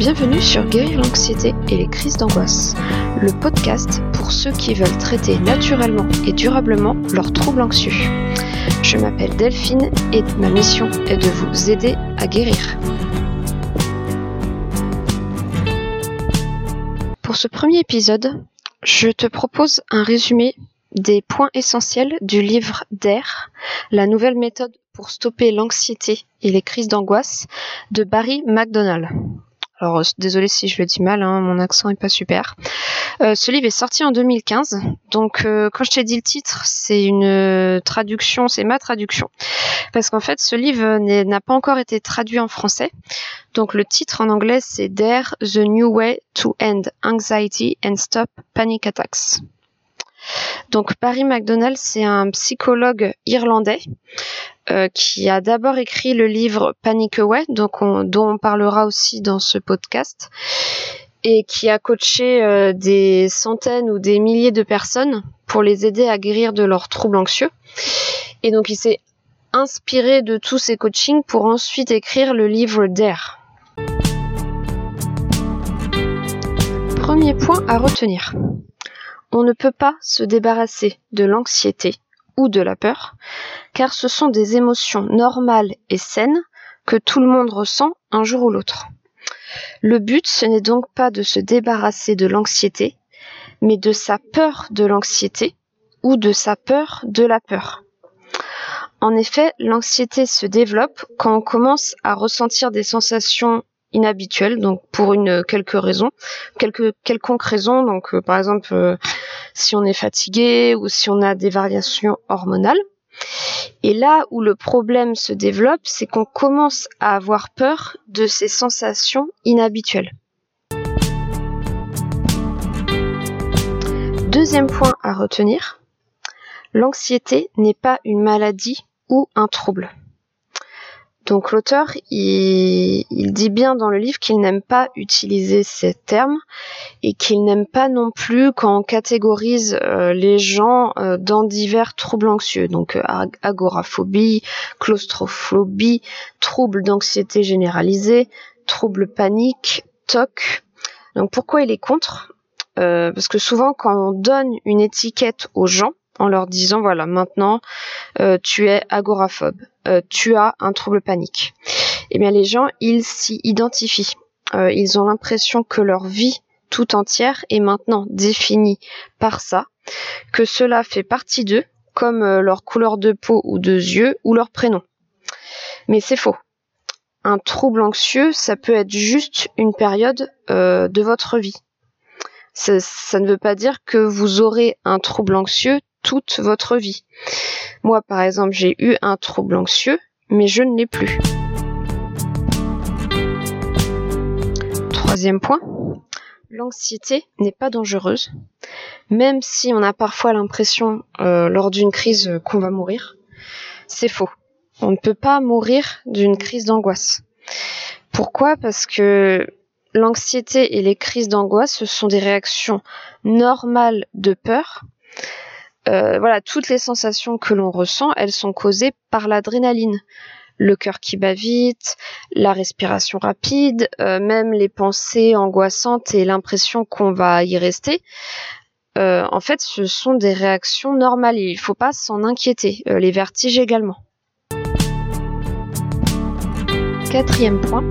Bienvenue sur Guérir l'anxiété et les crises d'angoisse, le podcast pour ceux qui veulent traiter naturellement et durablement leurs troubles anxieux. Je m'appelle Delphine et ma mission est de vous aider à guérir. Pour ce premier épisode, je te propose un résumé des points essentiels du livre d'Air, la nouvelle méthode pour stopper l'anxiété et les crises d'angoisse de Barry McDonald. Alors euh, désolé si je le dis mal, hein, mon accent est pas super. Euh, ce livre est sorti en 2015, donc euh, quand je t'ai dit le titre, c'est une traduction, c'est ma traduction, parce qu'en fait ce livre n'a pas encore été traduit en français. Donc le titre en anglais c'est Dare the New Way to End Anxiety and Stop Panic Attacks. Donc Barry McDonald, c'est un psychologue irlandais euh, qui a d'abord écrit le livre Panic Away, dont on parlera aussi dans ce podcast, et qui a coaché euh, des centaines ou des milliers de personnes pour les aider à guérir de leurs troubles anxieux. Et donc il s'est inspiré de tous ces coachings pour ensuite écrire le livre Dare. Premier point à retenir. On ne peut pas se débarrasser de l'anxiété ou de la peur, car ce sont des émotions normales et saines que tout le monde ressent un jour ou l'autre. Le but, ce n'est donc pas de se débarrasser de l'anxiété, mais de sa peur de l'anxiété ou de sa peur de la peur. En effet, l'anxiété se développe quand on commence à ressentir des sensations inhabituel, donc pour une quelque raison, quelque quelconque raison, donc euh, par exemple euh, si on est fatigué ou si on a des variations hormonales. Et là où le problème se développe, c'est qu'on commence à avoir peur de ces sensations inhabituelles. Deuxième point à retenir, l'anxiété n'est pas une maladie ou un trouble. Donc l'auteur, il, dit bien dans le livre qu'il n'aime pas utiliser ces termes et qu'il n'aime pas non plus quand on catégorise euh, les gens euh, dans divers troubles anxieux, donc euh, agoraphobie, claustrophobie, troubles d'anxiété généralisée, troubles panique, TOC. Donc pourquoi il est contre? Parce que souvent quand on donne une étiquette aux gens, en leur disant voilà maintenant tu es agoraphobe, euh, tu as un trouble panique. Eh bien les gens, ils s'y identifient. Euh, ils ont l'impression que leur vie tout entière est maintenant définie par ça, que cela fait partie d'eux, comme euh, leur couleur de peau ou de yeux ou leur prénom. Mais c'est faux. Un trouble anxieux, ça peut être juste une période de votre vie. Ça, ne veut pas dire que vous aurez un trouble anxieux toute votre vie. Moi, par exemple, j'ai eu un trouble anxieux, mais je ne l'ai plus. Troisième point, l'anxiété n'est pas dangereuse, même si on a parfois l'impression euh, lors d'une crise qu'on va mourir. C'est faux. On ne peut pas mourir d'une crise d'angoisse. Pourquoi? Parce que l'anxiété et les crises d'angoisse, ce sont des réactions normales de peur euh, voilà, toutes les sensations que l'on ressent, elles sont causées par l'adrénaline. Le cœur qui bat vite, la respiration rapide, euh, même les pensées angoissantes et l'impression qu'on va y rester. Euh, en fait, ce sont des réactions normales il ne faut pas s'en inquiéter. les vertiges également. Quatrième point,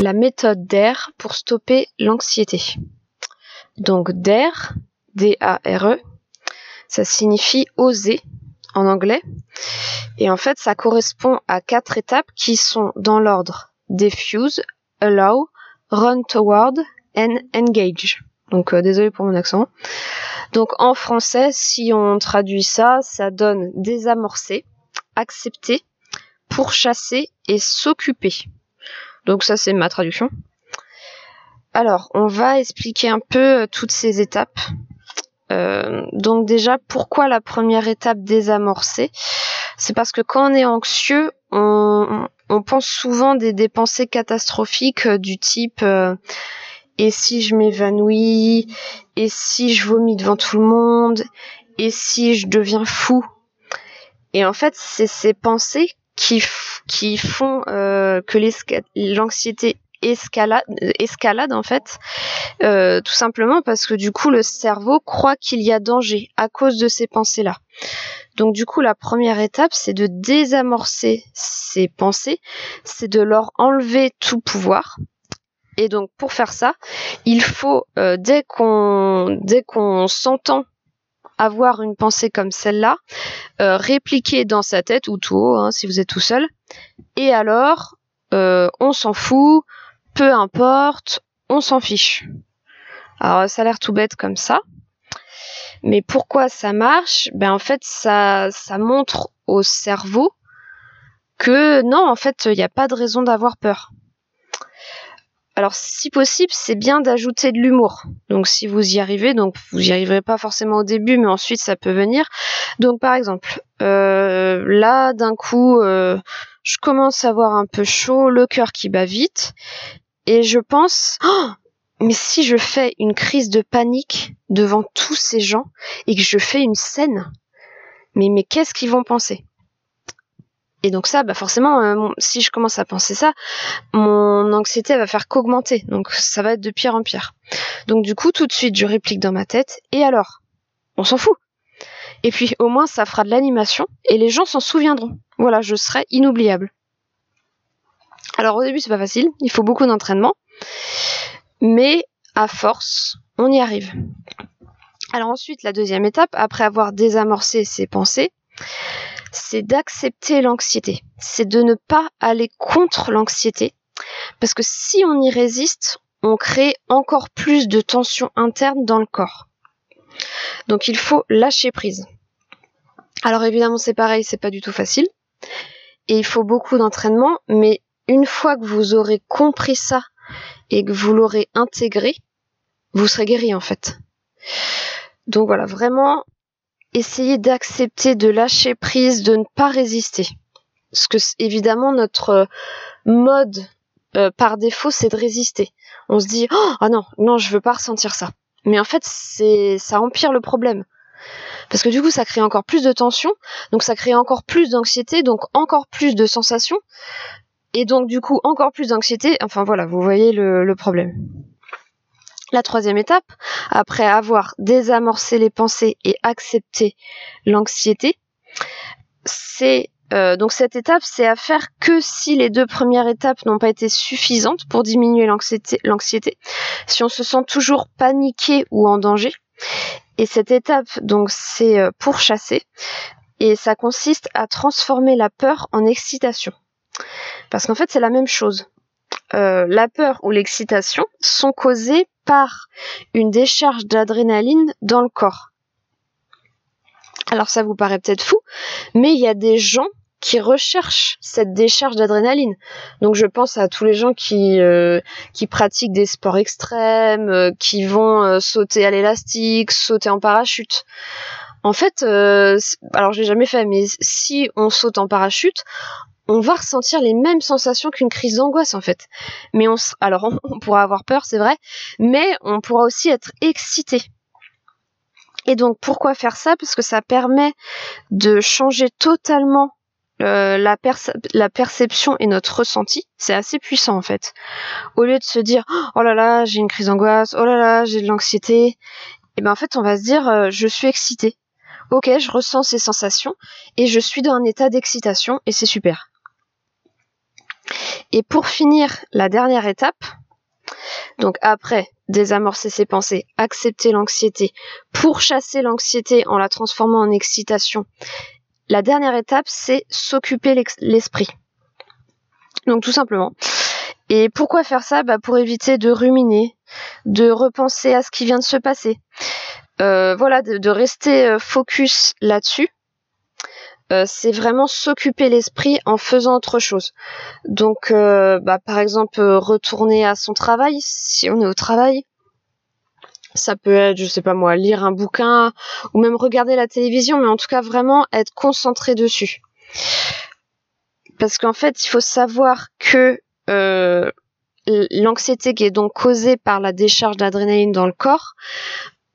la méthode DARE pour stopper l'anxiété. Donc DARE, D-A-R-E, ça signifie oser en anglais. Et en fait, ça correspond à quatre étapes qui sont dans l'ordre diffuse, allow, run toward and engage. Donc euh, désolé pour mon accent. Donc en français, si on traduit ça, ça donne désamorcer, accepter, pourchasser et s'occuper. Donc ça c'est ma traduction. Alors, on va expliquer un peu euh, toutes ces étapes. Euh, donc déjà, pourquoi la première étape désamorcer C'est parce que quand on est anxieux, on, pense souvent des, pensées catastrophiques euh, du type et si je m'évanouis? Et si je vomis devant tout le monde? Et si je deviens fou? Et en fait, c'est ces pensées qui, qui font que l'anxiété escalade, escalade en fait, euh, tout simplement parce que du coup le cerveau croit qu'il y a danger à cause de ces pensées-là. Donc du coup la première étape c'est de désamorcer ces pensées, c'est de leur enlever tout pouvoir. Et donc pour faire ça, il faut euh, dès qu'on dès qu'on s'entend avoir une pensée comme celle-là, euh, répliquer dans sa tête ou tout haut hein, si vous êtes tout seul. Et alors, euh, on s'en fout, peu importe, on s'en fiche. Alors ça a l'air tout bête comme ça. Mais pourquoi ça marche? Ben en fait ça, ça montre au cerveau que non, en fait, il n'y a pas de raison d'avoir peur. Alors, si possible, c'est bien d'ajouter de l'humour. Donc, si vous y arrivez, donc vous y arriverez pas forcément au début, mais ensuite ça peut venir. Donc, par exemple, euh, là, d'un coup, euh, je commence à avoir un peu chaud, le cœur qui bat vite, et je pense, oh, mais si je fais une crise de panique devant tous ces gens et que je fais une scène, mais mais qu'est-ce qu'ils vont penser? Et donc ça, bah forcément, euh, si je commence à penser ça, mon anxiété va faire qu'augmenter. Donc ça va être de pire en pire. Donc du coup, tout de suite, je réplique dans ma tête. Et alors? On s'en fout. Et puis au moins, ça fera de l'animation et les gens s'en souviendront. Voilà, je serai inoubliable. Alors au début, c'est pas facile. Il faut beaucoup d'entraînement. Mais à force, on y arrive. Alors ensuite, la deuxième étape, après avoir désamorcé ses pensées, c'est d'accepter l'anxiété. C'est de ne pas aller contre l'anxiété. Parce que si on y résiste, on crée encore plus de tension interne dans le corps. Donc il faut lâcher prise. Alors évidemment c'est pareil, c'est pas du tout facile. Et il faut beaucoup d'entraînement, mais une fois que vous aurez compris ça et que vous l'aurez intégré, vous serez guéri en fait. Donc voilà, vraiment essayer d'accepter, de lâcher prise, de ne pas résister. Parce que évidemment notre euh, mode euh, par défaut c'est de résister. On se dit oh ah non non je veux pas ressentir ça. Mais en fait c'est ça empire le problème. Parce que du coup ça crée encore plus de tension, donc ça crée encore plus d'anxiété, donc encore plus de sensations, et donc du coup encore plus d'anxiété. Enfin voilà, vous voyez le problème. La troisième étape, après avoir désamorcé les pensées et accepté l'anxiété, c'est euh, donc cette étape, c'est à faire que si les deux premières étapes n'ont pas été suffisantes pour diminuer l'anxiété, si on se sent toujours paniqué ou en danger. Et cette étape, donc, c'est euh, pour chasser, et ça consiste à transformer la peur en excitation. Parce qu'en fait, c'est la même chose. Euh, la peur ou l'excitation sont causées une décharge d'adrénaline dans le corps. Alors ça vous paraît peut-être fou, mais il y a des gens qui recherchent cette décharge d'adrénaline. Donc je pense à tous les gens qui euh, qui pratiquent des sports extrêmes, euh, qui vont euh, sauter à l'élastique, sauter en parachute. En fait, alors je l'ai jamais fait, mais si on saute en parachute, on va ressentir les mêmes sensations qu'une crise d'angoisse en fait. Mais on, alors on, pourra avoir peur, c'est vrai, mais on pourra aussi être excité. Et donc pourquoi faire ça? Parce que ça permet de changer totalement euh, la, perception et notre ressenti. C'est assez puissant en fait. Au lieu de se dire oh là là j'ai une crise d'angoisse, oh là là j'ai de l'anxiété, et eh ben en fait on va se dire euh, je suis excité. Ok, je ressens ces sensations et je suis dans un état d'excitation et c'est super. Et pour finir, la dernière étape, donc après désamorcer ses pensées, accepter l'anxiété, pour chasser l'anxiété en la transformant en excitation, la dernière étape, c'est s'occuper l'esprit. Donc tout simplement. Et pourquoi faire ça? Bah Pour éviter de ruminer, de repenser à ce qui vient de se passer. Euh, voilà, de, rester euh, focus là-dessus euh, c'est vraiment s'occuper l'esprit en faisant autre chose. Donc, euh, bah, par exemple, euh, retourner à son travail, si on est au travail. Ça peut être, je sais pas moi, lire un bouquin ou même regarder la télévision, mais en tout cas vraiment être concentré dessus. Parce qu'en fait, il faut savoir que l'anxiété qui est donc causée par la décharge d'adrénaline dans le corps,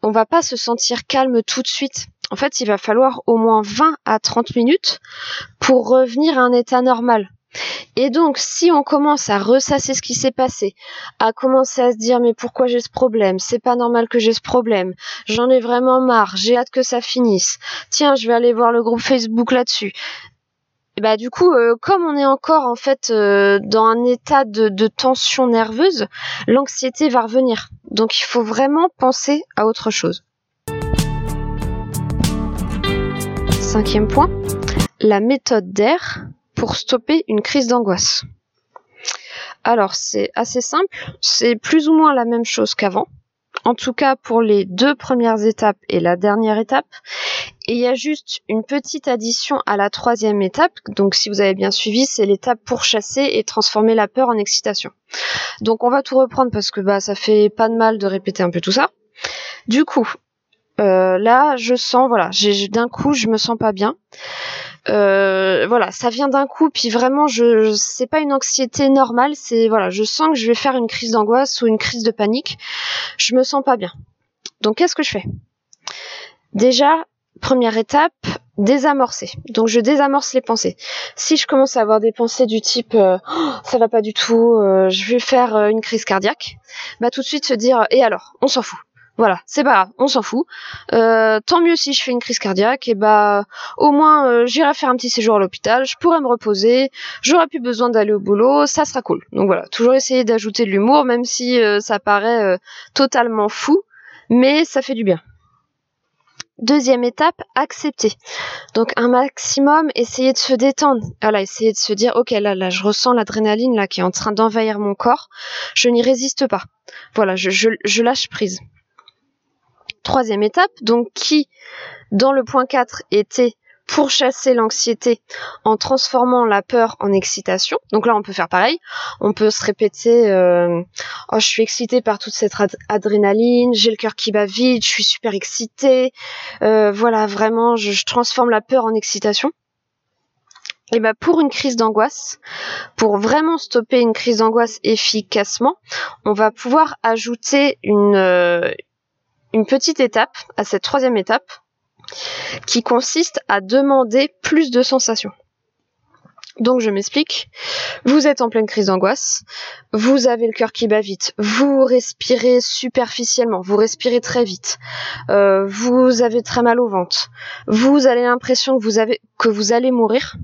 on va pas se sentir calme tout de suite en fait, il va falloir au moins 20 à 30 minutes pour revenir à un état normal. Et donc, si on commence à ressasser ce qui s'est passé, à commencer à se dire mais pourquoi j'ai ce problème? C'est pas normal que j'ai ce problème. J'en ai vraiment marre. J'ai hâte que ça finisse. Tiens, je vais aller voir le groupe Facebook là-dessus. Et bah du coup, euh, comme on est encore en fait euh, dans un état de, de tension nerveuse, l'anxiété va revenir. Donc il faut vraiment penser à autre chose. Cinquième point, la méthode d'air pour stopper une crise d'angoisse. Alors c'est assez simple, c'est plus ou moins la même chose qu'avant. En tout cas pour les deux premières étapes et la dernière étape. Il y a juste une petite addition à la troisième étape. Donc si vous avez bien suivi, c'est l'étape pour chasser et transformer la peur en excitation. Donc on va tout reprendre parce que bah ça fait pas de mal de répéter un peu tout ça. Du coup, euh, là je sens voilà, d'un coup je me sens pas bien. Euh, voilà, ça vient d'un coup, puis vraiment, je, c'est pas une anxiété normale, c'est voilà, je sens que je vais faire une crise d'angoisse ou une crise de panique. Je me sens pas bien. Donc, qu'est-ce que je fais? Déjà, première étape, désamorcer. Donc je désamorce les pensées. Si je commence à avoir des pensées du type euh, oh, ça va pas du tout, euh, je vais faire une crise cardiaque, bah tout de suite se dire et alors, on s'en fout. Voilà, c'est pas grave, on s'en fout. tant mieux si je fais une crise cardiaque, et bah au moins j'irai faire un petit séjour à l'hôpital, je pourrai me reposer, j'aurai plus besoin d'aller au boulot, ça sera cool. Donc voilà, toujours essayer d'ajouter de l'humour, même si ça paraît totalement fou, mais ça fait du bien. Deuxième étape, accepter. Donc un maximum, essayer de se détendre. Voilà, essayer de se dire, ok, là, là, je ressens l'adrénaline là qui est en train d'envahir mon corps. Je n'y résiste pas. Voilà, je, je, lâche prise. Troisième étape, donc qui, dans le point 4, était pour chasser l'anxiété en transformant la peur en excitation. Donc là, on peut faire pareil. On peut se répéter euh, Oh, je suis excitée par toute cette adrénaline, j'ai le cœur qui bat vite, je suis super excitée. Euh, voilà, vraiment, je, transforme la peur en excitation. Et bah pour une crise d'angoisse, pour vraiment stopper une crise d'angoisse efficacement, on va pouvoir ajouter une, euh, une petite étape à cette troisième étape qui consiste à demander plus de sensations. Donc je m'explique. Vous êtes en pleine crise d'angoisse, vous avez le cœur qui bat vite, vous respirez superficiellement, vous respirez très vite, euh, vous avez très mal au ventre, vous avez l'impression que vous avez que vous allez mourir.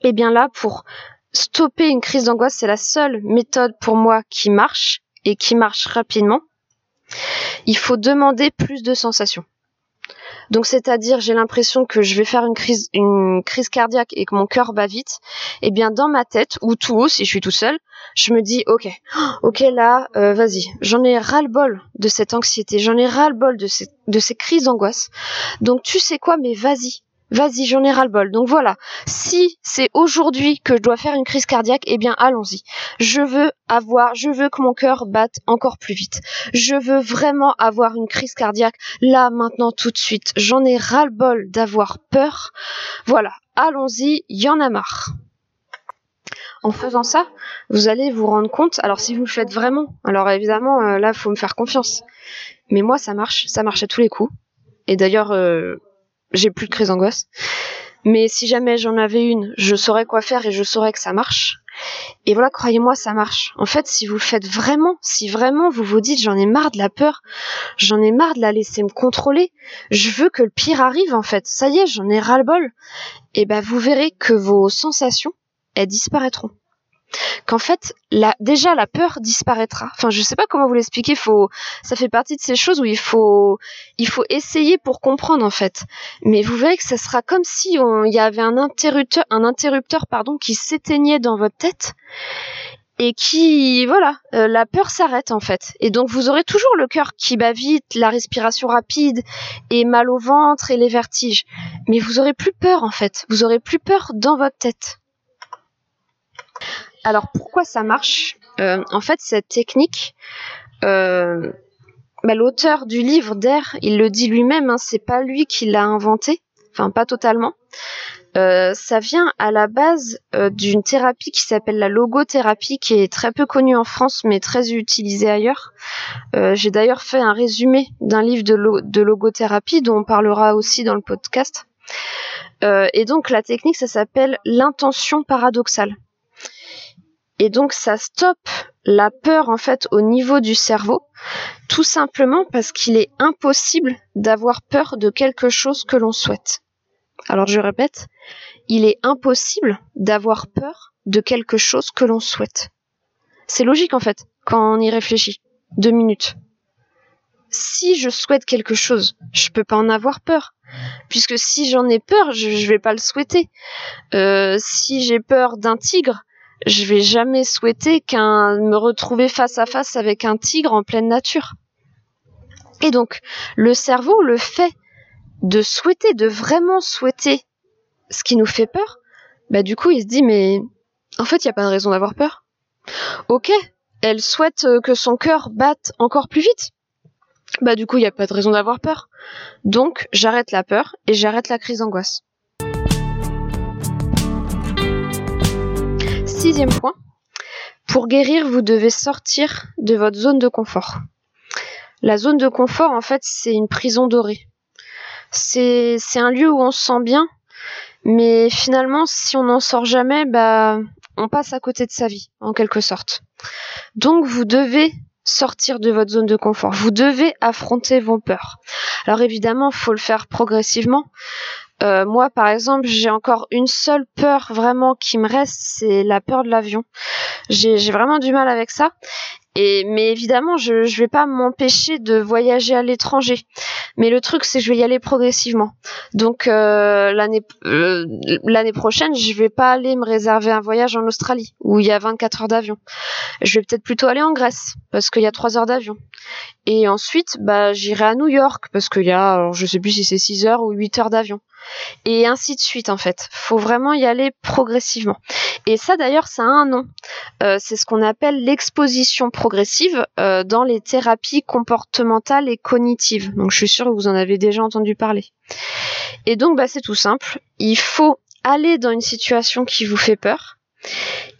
Et eh bien là, pour stopper une crise d'angoisse, c'est la seule méthode pour moi qui marche et qui marche rapidement. Il faut demander plus de sensations. Donc c'est-à-dire j'ai l'impression que je vais faire une crise une crise cardiaque et que mon cœur bat vite, et eh bien dans ma tête ou tout haut si je suis tout seul, je me dis OK. OK là, euh, vas-y, j'en ai ras-le-bol de cette anxiété, j'en ai ras-le-bol de ces de ces crises d'angoisse. Donc tu sais quoi mais vas-y, Vas-y, j'en ai ras-le-bol. Donc voilà, si c'est aujourd'hui que je dois faire une crise cardiaque, eh bien allons-y. Je veux avoir, je veux que mon cœur batte encore plus vite. Je veux vraiment avoir une crise cardiaque là, maintenant, tout de suite. J'en ai ras-le-bol d'avoir peur. Voilà, allons-y, y en a marre. En faisant ça, vous allez vous rendre compte, alors si vous le faites vraiment, alors évidemment, euh, là, il faut me faire confiance. Mais moi, ça marche, ça marche à tous les coups. Et d'ailleurs, euh, j'ai plus de crise d'angoisse. Mais si jamais j'en avais une, je saurais quoi faire et je saurais que ça marche. Et voilà, croyez-moi, ça marche. En fait, si vous faites vraiment, si vraiment vous vous dites j'en ai marre de la peur, j'en ai marre de la laisser me contrôler, je veux que le pire arrive en fait. Ça y est, j'en ai ras-le-bol. Et ben vous verrez que vos sensations, elles disparaîtront qu'en fait, la, déjà la peur disparaîtra. Enfin, je sais pas comment vous l'expliquer. Faut, ça fait partie de ces choses où il faut, il faut essayer pour comprendre en fait. Mais vous verrez que ça sera comme si il y avait un interrupteur, un interrupteur pardon, qui s'éteignait dans votre tête et qui voilà euh, la peur s'arrête en fait et donc vous aurez toujours le cœur qui bat vite la respiration rapide et mal au ventre et les vertiges mais vous aurez plus peur en fait vous aurez plus peur dans votre tête alors pourquoi ça marche? Euh, En fait, cette technique, euh, bah, l'auteur du livre d'air, il le dit lui-même, hein, c'est pas lui qui l'a inventé, enfin pas totalement. Euh, ça vient à la base d'une thérapie qui s'appelle la logothérapie, qui est très peu connue en France, mais très utilisée ailleurs. J'ai d'ailleurs fait un résumé d'un livre de, de, logothérapie dont on parlera aussi dans le podcast. et donc la technique, ça s'appelle l'intention paradoxale. Et donc ça stoppe la peur en fait au niveau du cerveau, tout simplement parce qu'il est impossible d'avoir peur de quelque chose que l'on souhaite. Alors je répète, il est impossible d'avoir peur de quelque chose que l'on souhaite. C'est logique en fait, quand on y réfléchit. Deux minutes. Si je souhaite quelque chose, je peux pas en avoir peur. Puisque si j'en ai peur, je, ne vais pas le souhaiter. Euh, si j'ai peur d'un tigre, je vais jamais souhaiter qu'un me retrouver face à face avec un tigre en pleine nature. Et donc, le cerveau, le fait de souhaiter, de vraiment souhaiter ce qui nous fait peur, bah du coup, il se dit mais en fait, il n'y a pas de raison d'avoir peur. Ok, elle souhaite euh, que son cœur batte encore plus vite. Bah du coup, il n'y a pas de raison d'avoir peur. Donc, j'arrête la peur et j'arrête la crise d'angoisse. Sixième point, pour guérir, vous devez sortir de votre zone de confort. La zone de confort, en fait, c'est une prison dorée. C'est un lieu où on se sent bien, mais finalement, si on n'en sort jamais, bah, on passe à côté de sa vie, en quelque sorte. Donc, vous devez sortir de votre zone de confort. Vous devez affronter vos peurs. Alors évidemment, il faut le faire progressivement. Euh, moi, par exemple, j'ai encore une seule peur vraiment qui me reste, c'est la peur de l'avion. J'ai vraiment du mal avec ça. Et, mais évidemment, je ne vais pas m'empêcher de voyager à l'étranger. Mais le truc, c'est que je vais y aller progressivement. Donc euh, l'année euh, l'année prochaine, je vais pas aller me réserver un voyage en Australie où il y a 24 heures d'avion. Je vais peut-être plutôt aller en Grèce parce qu'il y a 3 heures d'avion. Et ensuite, bah, j'irai à New York parce qu'il y a, alors, je sais plus si c'est 6 heures ou 8 heures d'avion et ainsi de suite en fait. Faut vraiment y aller progressivement. Et ça d'ailleurs, ça a un nom. Euh, c'est ce qu'on appelle l'exposition progressive euh, dans les thérapies comportementales et cognitives. Donc je suis sûre que vous en avez déjà entendu parler. Et donc bah, c'est tout simple. Il faut aller dans une situation qui vous fait peur.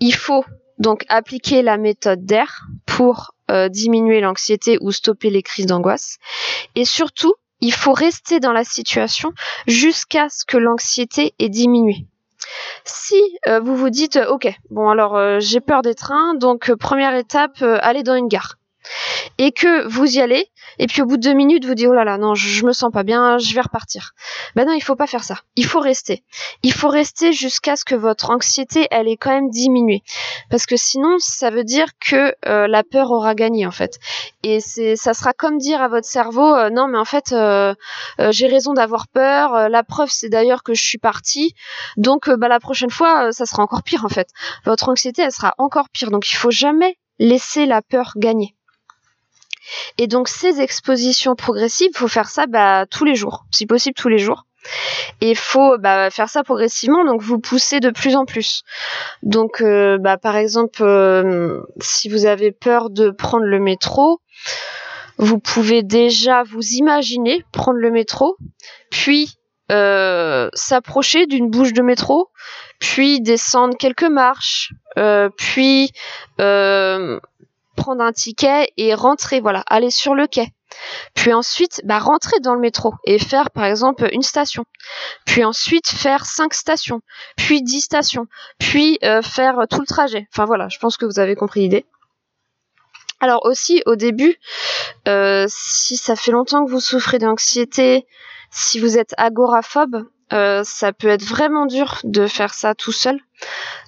Il faut donc appliquer la méthode d'air pour euh, diminuer l'anxiété ou stopper les crises d'angoisse. Et surtout, il faut rester dans la situation jusqu'à ce que l'anxiété ait diminué. Si euh, vous vous dites, ok, bon alors euh, j'ai peur des trains, donc euh, première étape, aller dans une gare et que vous y allez, et puis au bout de deux minutes, vous dites, oh là là, non, je, me sens pas bien, je vais repartir. Ben non, il faut pas faire ça. Il faut rester. Il faut rester jusqu'à ce que votre anxiété, elle ait quand même diminué. Parce que sinon, ça veut dire que euh, la peur aura gagné, en fait. Et c'est, ça sera comme dire à votre cerveau, euh, non, mais en fait, euh, j'ai raison d'avoir peur. la preuve, c'est d'ailleurs que je suis partie. Donc, bah, la prochaine fois, ça sera encore pire, en fait. Votre anxiété, elle sera encore pire. Donc, il faut jamais laisser la peur gagner. Et donc ces expositions progressives, faut faire ça bah, tous les jours, si possible tous les jours. Et il faut bah, faire ça progressivement, donc vous poussez de plus en plus. Donc euh, bah, par exemple, euh, si vous avez peur de prendre le métro, vous pouvez déjà vous imaginer prendre le métro, puis euh, s'approcher d'une bouche de métro, puis descendre quelques marches, puis prendre un ticket et rentrer, voilà, aller sur le quai. Puis ensuite, bah, rentrer dans le métro et faire par exemple une station. Puis ensuite faire cinq stations, puis dix stations, puis euh, faire tout le trajet. Enfin voilà, je pense que vous avez compris l'idée. Alors aussi au début, euh, si ça fait longtemps que vous souffrez d'anxiété, si vous êtes agoraphobe, euh, ça peut être vraiment dur de faire ça tout seul.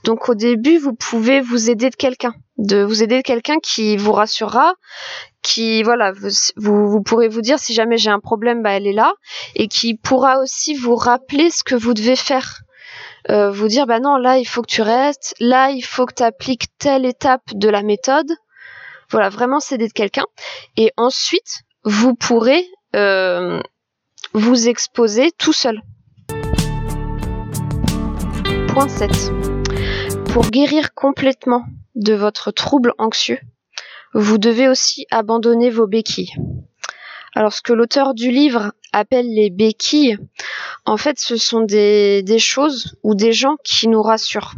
Donc au début, vous pouvez vous aider de quelqu'un, de vous aider de quelqu'un qui vous rassurera, qui voilà, vous, vous, pourrez vous dire si jamais j'ai un problème, bah elle est là, et qui pourra aussi vous rappeler ce que vous devez faire. Euh, vous dire bah non là il faut que tu restes, là il faut que tu appliques telle étape de la méthode. Voilà, vraiment s'aider de quelqu'un. Et ensuite, vous pourrez euh, vous exposer tout seul. 7. Pour guérir complètement de votre trouble anxieux, vous devez aussi abandonner vos béquilles. Alors ce que l'auteur du livre appelle les béquilles, en fait ce sont des, choses ou des gens qui nous rassurent.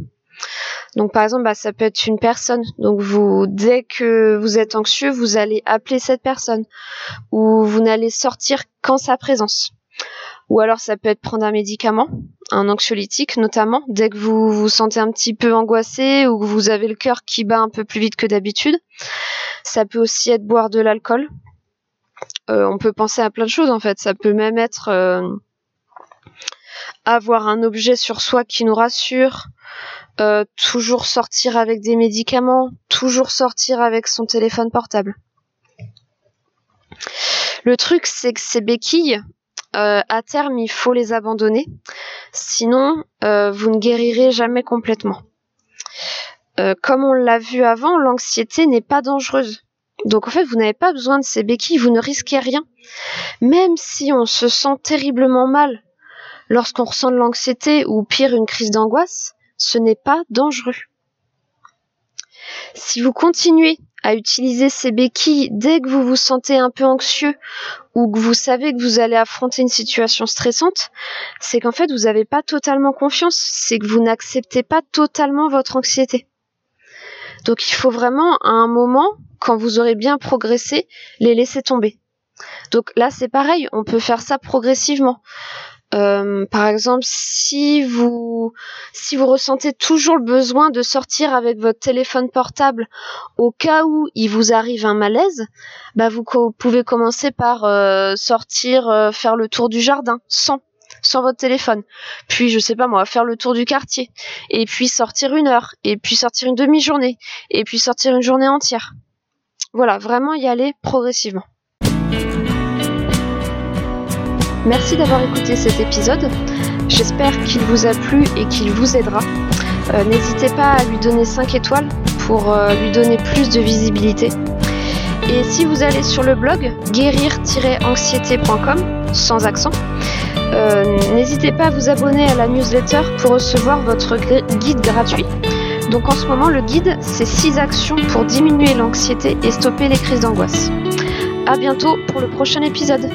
Donc par exemple, bah, ça peut être une personne. Donc vous, dès que vous êtes anxieux, vous allez appeler cette personne ou vous n'allez sortir qu'en sa présence. Ou alors ça peut être prendre un médicament, un anxiolytique notamment, dès que vous vous sentez un petit peu angoissé ou que vous avez le cœur qui bat un peu plus vite que d'habitude. Ça peut aussi être boire de l'alcool. Euh, on peut penser à plein de choses en fait. Ça peut même être euh, avoir un objet sur soi qui nous rassure, euh, toujours sortir avec des médicaments, toujours sortir avec son téléphone portable. Le truc, c'est que ces béquilles, euh, à terme, il faut les abandonner. Sinon, euh, vous ne guérirez jamais complètement. comme on l'a vu avant, l'anxiété n'est pas dangereuse. Donc en fait, vous n'avez pas besoin de ces béquilles, vous ne risquez rien. Même si on se sent terriblement mal lorsqu'on ressent de l'anxiété ou pire une crise d'angoisse, ce n'est pas dangereux. Si vous continuez à utiliser ces béquilles dès que vous vous sentez un peu anxieux ou que vous savez que vous allez affronter une situation stressante, c'est qu'en fait vous n'avez pas totalement confiance, c'est que vous n'acceptez pas totalement votre anxiété. Donc il faut vraiment à un moment, quand vous aurez bien progressé, les laisser tomber. Donc là c'est pareil, on peut faire ça progressivement. Euh, par exemple, si vous si vous ressentez toujours le besoin de sortir avec votre téléphone portable au cas où il vous arrive un malaise, bah vous pouvez commencer par euh, sortir euh, faire le tour du jardin sans sans votre téléphone. Puis je sais pas moi, faire le tour du quartier et puis sortir une heure et puis sortir une demi-journée et puis sortir une journée entière. Voilà, vraiment y aller progressivement. Merci d'avoir écouté cet épisode. J'espère qu'il vous a plu et qu'il vous aidera. Euh, n'hésitez pas à lui donner 5 étoiles pour euh, lui donner plus de visibilité. Et si vous allez sur le blog guérir-anxiété.com sans accent, euh, n'hésitez pas à vous abonner à la newsletter pour recevoir votre guide gratuit. Donc en ce moment, le guide, c'est 6 actions pour diminuer l'anxiété et stopper les crises d'angoisse. A bientôt pour le prochain épisode.